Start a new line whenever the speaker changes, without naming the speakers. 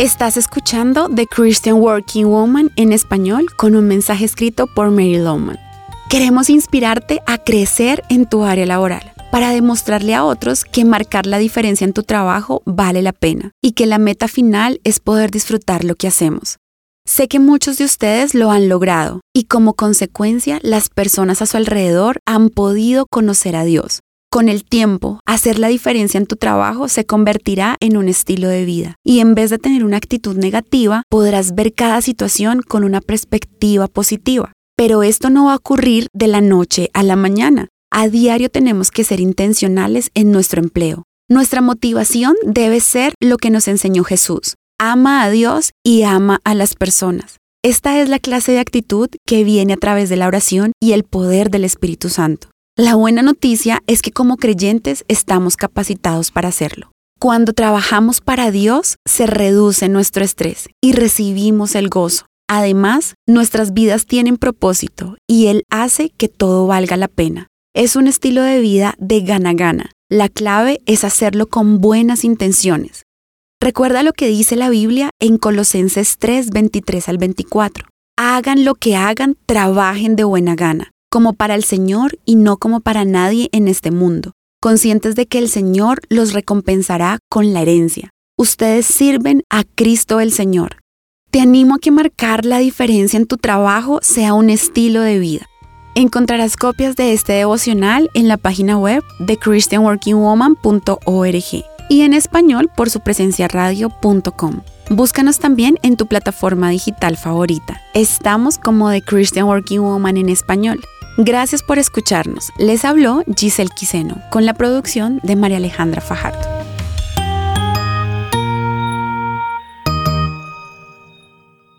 Estás escuchando The Christian Working Woman en español con un mensaje escrito por Mary Lowman. Queremos inspirarte a crecer en tu área laboral para demostrarle a otros que marcar la diferencia en tu trabajo vale la pena y que la meta final es poder disfrutar lo que hacemos. Sé que muchos de ustedes lo han logrado y como consecuencia las personas a su alrededor han podido conocer a Dios. Con el tiempo, hacer la diferencia en tu trabajo se convertirá en un estilo de vida y en vez de tener una actitud negativa, podrás ver cada situación con una perspectiva positiva. Pero esto no va a ocurrir de la noche a la mañana. A diario tenemos que ser intencionales en nuestro empleo. Nuestra motivación debe ser lo que nos enseñó Jesús. Ama a Dios y ama a las personas. Esta es la clase de actitud que viene a través de la oración y el poder del Espíritu Santo. La buena noticia es que como creyentes estamos capacitados para hacerlo. Cuando trabajamos para Dios, se reduce nuestro estrés y recibimos el gozo. Además, nuestras vidas tienen propósito y Él hace que todo valga la pena. Es un estilo de vida de gana-gana. La clave es hacerlo con buenas intenciones. Recuerda lo que dice la Biblia en Colosenses 3, 23 al 24. Hagan lo que hagan, trabajen de buena gana, como para el Señor y no como para nadie en este mundo, conscientes de que el Señor los recompensará con la herencia. Ustedes sirven a Cristo el Señor. Te animo a que marcar la diferencia en tu trabajo sea un estilo de vida. Encontrarás copias de este devocional en la página web de christianworkingwoman.org y en español por su presencia radio.com. Búscanos también en tu plataforma digital favorita. Estamos como The Christian Working Woman en español. Gracias por escucharnos. Les habló Giselle Quiseno con la producción de María Alejandra Fajardo.